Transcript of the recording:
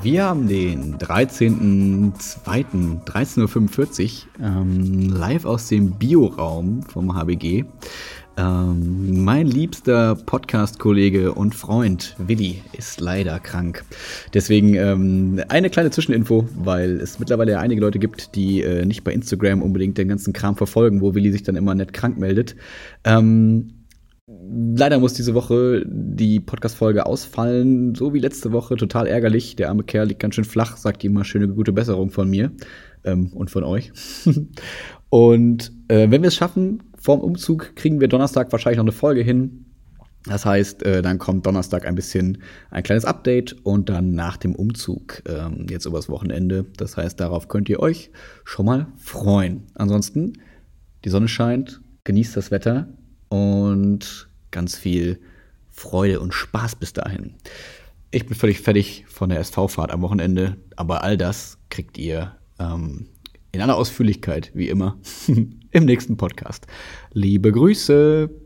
Wir haben den 13.02. 13.45 Uhr ähm, live aus dem Bioraum vom HBG. Ähm, mein liebster Podcast-Kollege und Freund Willi ist leider krank. Deswegen ähm, eine kleine Zwischeninfo, weil es mittlerweile ja einige Leute gibt, die äh, nicht bei Instagram unbedingt den ganzen Kram verfolgen, wo Willi sich dann immer nett krank meldet. Ähm, leider muss diese Woche die Podcast-Folge ausfallen, so wie letzte Woche. Total ärgerlich. Der arme Kerl liegt ganz schön flach, sagt ihm mal schöne gute Besserung von mir ähm, und von euch. und äh, wenn wir es schaffen, vorm Umzug kriegen wir Donnerstag wahrscheinlich noch eine Folge hin. Das heißt, äh, dann kommt Donnerstag ein bisschen ein kleines Update und dann nach dem Umzug ähm, jetzt übers Wochenende. Das heißt, darauf könnt ihr euch schon mal freuen. Ansonsten, die Sonne scheint, genießt das Wetter und ganz viel Freude und Spaß bis dahin. Ich bin völlig fertig von der SV-Fahrt am Wochenende, aber all das kriegt ihr ähm, in aller Ausführlichkeit, wie immer, im nächsten Podcast. Liebe Grüße!